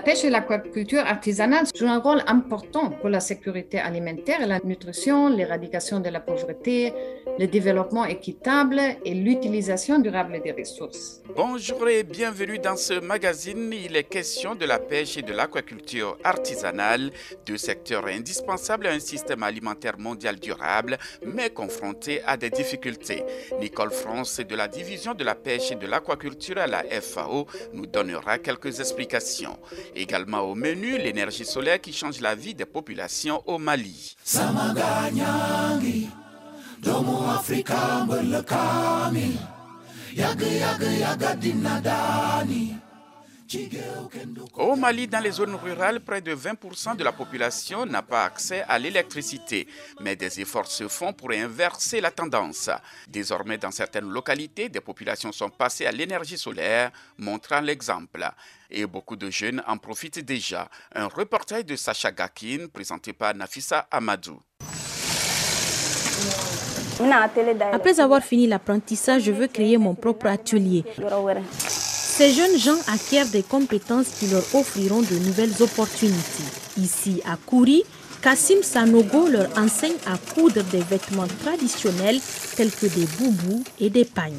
Pêche et l'aquaculture artisanale jouent un rôle important pour la sécurité alimentaire la nutrition, l'éradication de la pauvreté, le développement équitable et l'utilisation durable des ressources. Bonjour et bienvenue dans ce magazine. Il est question de la pêche et de l'aquaculture artisanale, deux secteurs indispensables à un système alimentaire mondial durable, mais confrontés à des difficultés. Nicole France de la division de la pêche et de l'aquaculture à la FAO nous donnera quelques explications. Également au menu, l'énergie solaire qui change la vie des populations au Mali. Au Mali, dans les zones rurales, près de 20% de la population n'a pas accès à l'électricité, mais des efforts se font pour inverser la tendance. Désormais, dans certaines localités, des populations sont passées à l'énergie solaire, montrant l'exemple. Et beaucoup de jeunes en profitent déjà. Un reportage de Sacha Gakin présenté par Nafissa Amadou. Après avoir fini l'apprentissage, je veux créer mon propre atelier. Ces jeunes gens acquièrent des compétences qui leur offriront de nouvelles opportunités. Ici, à Kouri, Kassim Sanogo leur enseigne à coudre des vêtements traditionnels tels que des boubous et des pagnes.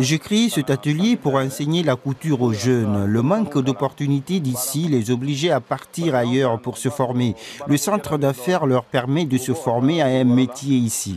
J'ai créé cet atelier pour enseigner la couture aux jeunes. Le manque d'opportunités d'ici les obligeait à partir ailleurs pour se former. Le centre d'affaires leur permet de se former à un métier ici.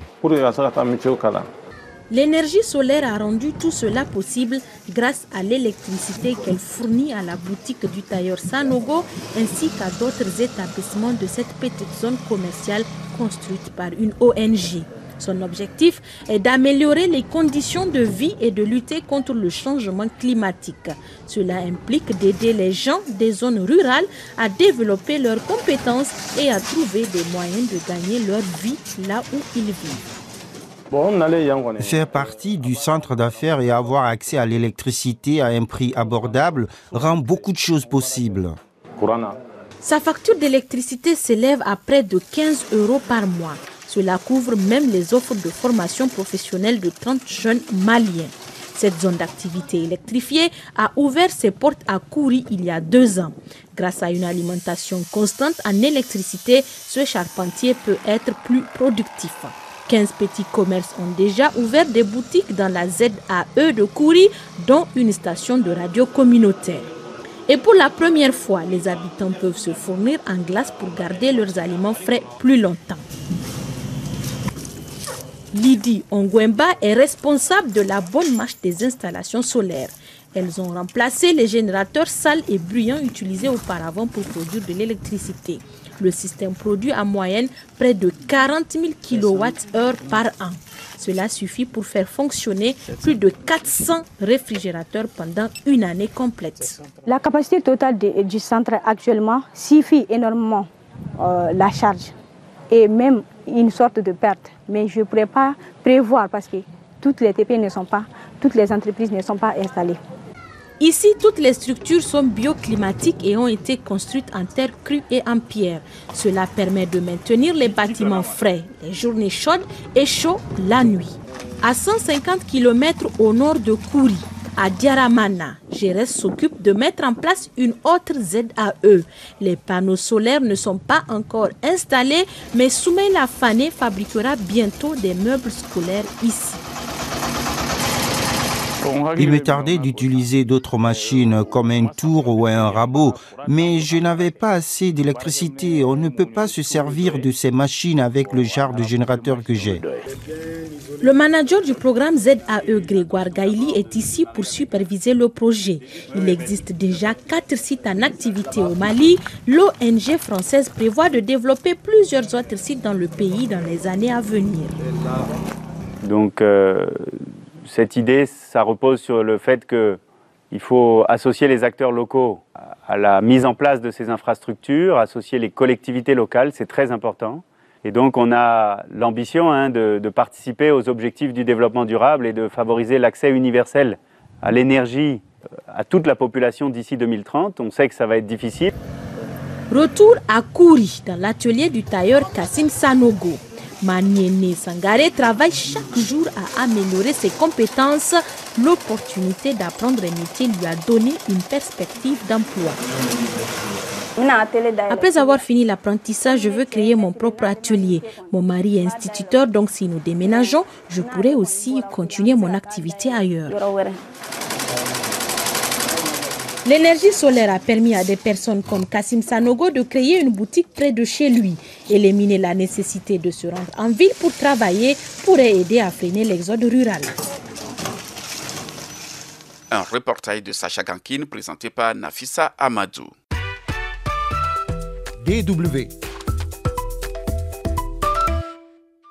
L'énergie solaire a rendu tout cela possible grâce à l'électricité qu'elle fournit à la boutique du tailleur Sanogo ainsi qu'à d'autres établissements de cette petite zone commerciale construite par une ONG. Son objectif est d'améliorer les conditions de vie et de lutter contre le changement climatique. Cela implique d'aider les gens des zones rurales à développer leurs compétences et à trouver des moyens de gagner leur vie là où ils vivent. Faire partie du centre d'affaires et avoir accès à l'électricité à un prix abordable rend beaucoup de choses possibles. Sa facture d'électricité s'élève à près de 15 euros par mois. Cela couvre même les offres de formation professionnelle de 30 jeunes maliens. Cette zone d'activité électrifiée a ouvert ses portes à Kouri il y a deux ans. Grâce à une alimentation constante en électricité, ce charpentier peut être plus productif. 15 petits commerces ont déjà ouvert des boutiques dans la ZAE de Kouri, dont une station de radio communautaire. Et pour la première fois, les habitants peuvent se fournir en glace pour garder leurs aliments frais plus longtemps. Lydie Ongwemba est responsable de la bonne marche des installations solaires. Elles ont remplacé les générateurs sales et bruyants utilisés auparavant pour produire de l'électricité. Le système produit en moyenne près de 40 000 kWh par an. Cela suffit pour faire fonctionner plus de 400 réfrigérateurs pendant une année complète. La capacité totale du centre actuellement suffit énormément euh, la charge et même une sorte de perte. Mais je ne pourrais pas prévoir parce que toutes les TP ne sont pas, toutes les entreprises ne sont pas installées. Ici, toutes les structures sont bioclimatiques et ont été construites en terre crue et en pierre. Cela permet de maintenir les bâtiments frais les journées chaudes et chauds la nuit. À 150 km au nord de Kouri, à Diaramana, Gérès s'occupe de mettre en place une autre ZAE. Les panneaux solaires ne sont pas encore installés, mais Soumaïla Fané fabriquera bientôt des meubles scolaires ici. Il me tardait d'utiliser d'autres machines comme un tour ou un rabot, mais je n'avais pas assez d'électricité. On ne peut pas se servir de ces machines avec le genre de générateur que j'ai. Le manager du programme ZAE, Grégoire Gailly, est ici pour superviser le projet. Il existe déjà quatre sites en activité au Mali. L'ONG française prévoit de développer plusieurs autres sites dans le pays dans les années à venir. Donc, euh, cette idée, ça repose sur le fait qu'il faut associer les acteurs locaux à la mise en place de ces infrastructures, associer les collectivités locales, c'est très important. Et donc on a l'ambition hein, de, participer aux objectifs du développement durable et de favoriser l'accès universel à l'énergie à toute la population d'ici 2030. On sait que ça va être difficile. Retour à Kouri, dans l'atelier du tailleur Kassim Sanogo. Maniene Sangare travaille chaque jour à améliorer ses compétences. L'opportunité d'apprendre un métier lui a donné une perspective d'emploi. Après avoir fini l'apprentissage, je veux créer mon propre atelier. Mon mari est instituteur, donc si nous déménageons, je pourrais aussi continuer mon activité ailleurs. L'énergie solaire a permis à des personnes comme Kassim Sanogo de créer une boutique près de chez lui. Éliminer la nécessité de se rendre en ville pour travailler pourrait aider à freiner l'exode rural. Un reportage de Sacha Gankin présenté par Nafissa Amadou. DW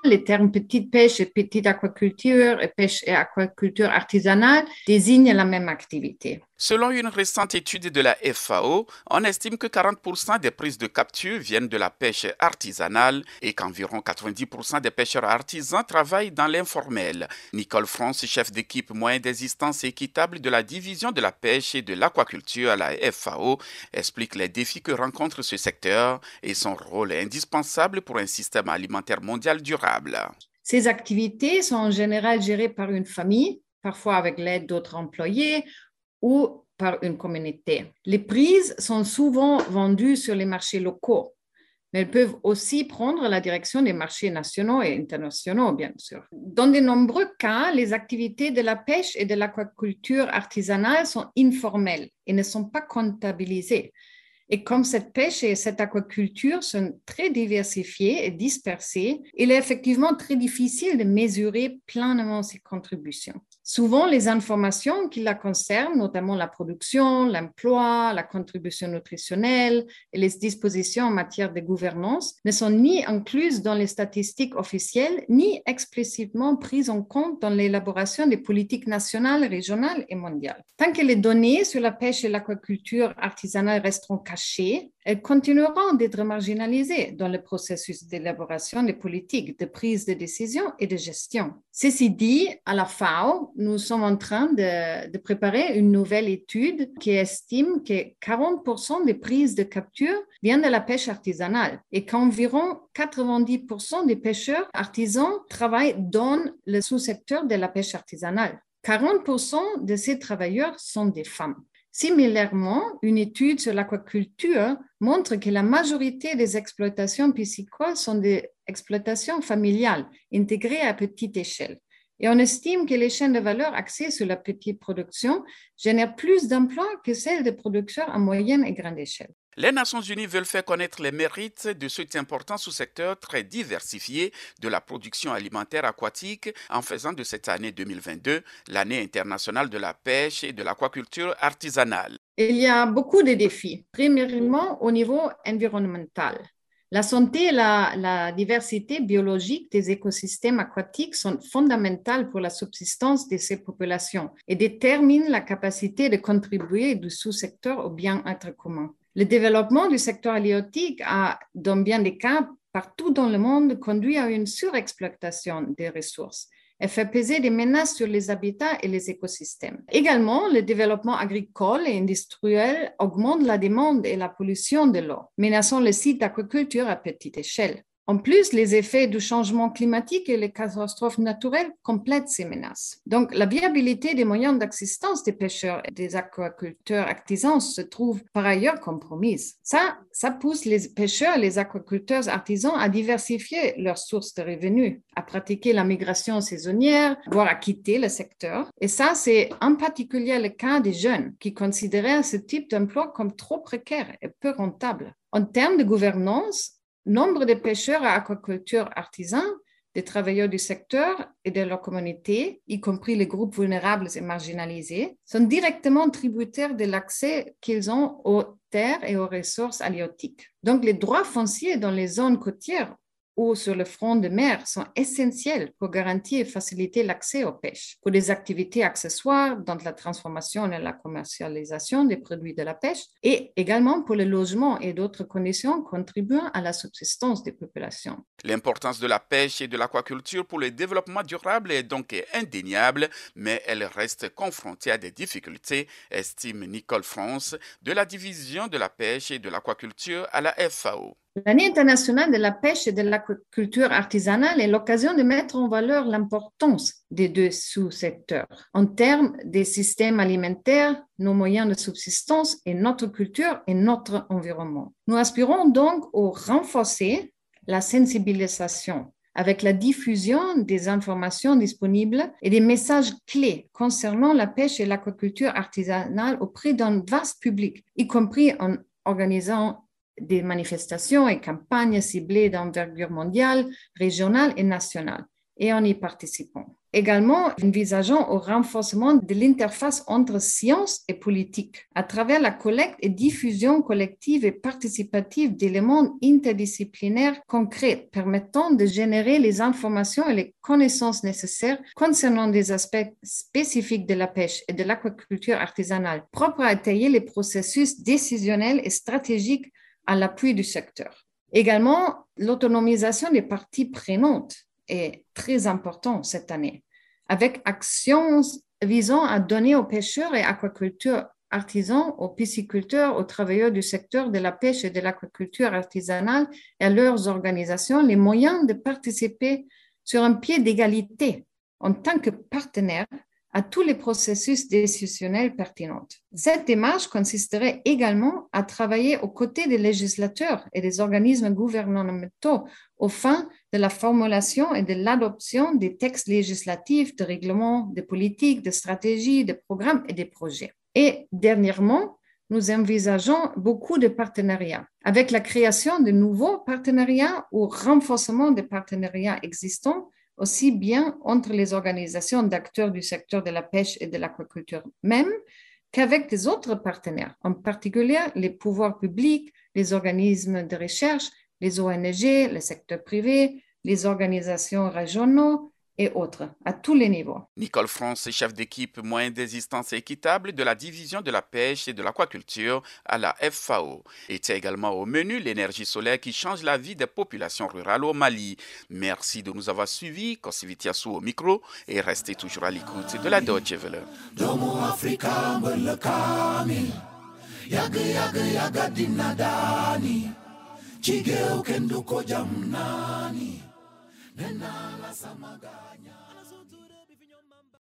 Les termes petite pêche et petite aquaculture et pêche et aquaculture artisanale désignent la même activité. Selon une récente étude de la FAO, on estime que 40% des prises de capture viennent de la pêche artisanale et qu'environ 90% des pêcheurs artisans travaillent dans l'informel. Nicole France, chef d'équipe moyenne d'existence équitable de la division de la pêche et de l'aquaculture à la FAO, explique les défis que rencontre ce secteur et son rôle indispensable pour un système alimentaire mondial durable. Ces activités sont en général gérées par une famille, parfois avec l'aide d'autres employés ou par une communauté. Les prises sont souvent vendues sur les marchés locaux, mais elles peuvent aussi prendre la direction des marchés nationaux et internationaux, bien sûr. Dans de nombreux cas, les activités de la pêche et de l'aquaculture artisanale sont informelles et ne sont pas comptabilisées. Et comme cette pêche et cette aquaculture sont très diversifiées et dispersées, il est effectivement très difficile de mesurer pleinement ces contributions. Souvent, les informations qui la concernent, notamment la production, l'emploi, la contribution nutritionnelle et les dispositions en matière de gouvernance, ne sont ni incluses dans les statistiques officielles, ni explicitement prises en compte dans l'élaboration des politiques nationales, régionales et mondiales. Tant que les données sur la pêche et l'aquaculture artisanale resteront cachées, elles continueront d'être marginalisées dans le processus d'élaboration des politiques, de prise de décision et de gestion. Ceci dit, à la FAO, nous sommes en train de, préparer une nouvelle étude qui estime que 40% des prises de capture viennent de la pêche artisanale et qu'environ 90% des pêcheurs artisans travaillent dans le sous-secteur de la pêche artisanale. 40% de ces travailleurs sont des femmes. Similairement, une étude sur l'aquaculture montre que la majorité des exploitations piscicoles sont des exploitations familiales intégrées à petite échelle. Et on estime que les chaînes de valeur axées sur la petite production génèrent plus d'emplois que celles de producteurs à moyenne et grande échelle. Les Nations Unies veulent faire connaître les mérites de cet important sous-secteur très diversifié de la production alimentaire aquatique en faisant de cette année 2022 l'année internationale de la pêche et de l'aquaculture artisanale. Il y a beaucoup de défis. Premièrement, au niveau environnemental. La santé et la, diversité biologique des écosystèmes aquatiques sont fondamentales pour la subsistance de ces populations et déterminent la capacité de contribuer du sous-secteur au bien-être commun. Le développement du secteur halieutique a, dans bien des cas, partout dans le monde, conduit à une surexploitation des ressources et fait peser des menaces sur les habitats et les écosystèmes. Également, le développement agricole et industriel augmente la demande et la pollution de l'eau, menaçant les sites d'aquaculture à petite échelle. En plus, les effets du changement climatique et les catastrophes naturelles complètent ces menaces. Donc, la viabilité des moyens d'existence des pêcheurs et des aquaculteurs artisans se trouve par ailleurs compromise. Ça, ça pousse les pêcheurs et les aquaculteurs artisans à diversifier leurs sources de revenus, à pratiquer la migration saisonnière, voire à quitter le secteur. Et ça, c'est en particulier le cas des jeunes qui considéraient ce type d'emploi comme trop précaire et peu rentable. En termes de gouvernance, Nombre de pêcheurs à aquaculture artisans, des travailleurs du secteur et de leur communauté, y compris les groupes vulnérables et marginalisés, sont directement tributaires de l'accès qu'ils ont aux terres et aux ressources halieutiques. Donc, les droits fonciers dans les zones côtières ou sur le front de mer sont essentiels pour garantir et faciliter l'accès aux pêches, pour des activités accessoires dans la transformation et la commercialisation des produits de la pêche, et également pour le logement et d'autres conditions contribuant à la subsistance des populations. L'importance de la pêche et de l'aquaculture pour le développement durable est donc indéniable, mais elle reste confrontée à des difficultés, estime Nicole France de la division de la pêche et de l'aquaculture à la FAO. L'année internationale de la pêche et de l'aquaculture artisanale est l'occasion de mettre en valeur l'importance des deux sous-secteurs en termes des systèmes alimentaires, nos moyens de subsistance et notre culture et notre environnement. Nous aspirons donc au renforcer la sensibilisation avec la diffusion des informations disponibles et des messages clés concernant la pêche et l'aquaculture artisanale auprès d'un vaste public, y compris en organisant des manifestations et campagnes ciblées d'envergure mondiale, régionale et nationale, et en y participant. Également, envisageons au renforcement de l'interface entre science et politique à travers la collecte et diffusion collective et participative d'éléments interdisciplinaires concrets permettant de générer les informations et les connaissances nécessaires concernant des aspects spécifiques de la pêche et de l'aquaculture artisanale, propres à étayer les processus décisionnels et stratégiques à l'appui du secteur. Également, l'autonomisation des parties prenantes est très important cette année, avec actions visant à donner aux pêcheurs et aquaculteurs artisans, aux pisciculteurs, aux travailleurs du secteur de la pêche et de l'aquaculture artisanale et à leurs organisations les moyens de participer sur un pied d'égalité en tant que partenaires à tous les processus décisionnels pertinents. Cette démarche consisterait également à travailler aux côtés des législateurs et des organismes gouvernementaux au fin de la formulation et de l'adoption des textes législatifs, de règlements, de politiques, de stratégies, de programmes et de projets. Et dernièrement, nous envisageons beaucoup de partenariats, avec la création de nouveaux partenariats ou renforcement des partenariats existants aussi bien entre les organisations d'acteurs du secteur de la pêche et de l'aquaculture même qu'avec des autres partenaires, en particulier les pouvoirs publics, les organismes de recherche, les ONG, le secteur privé, les organisations régionaux et autres, à tous les niveaux. Nicole France, chef d'équipe moyenne d'existence équitable de la division de la pêche et de l'aquaculture à la FAO. Était également au menu l'énergie solaire qui change la vie des populations rurales au Mali. Merci de nous avoir suivis, Kosivitiasu au micro, et restez toujours à l'écoute de la Deutsche Welle. Nena la samaganya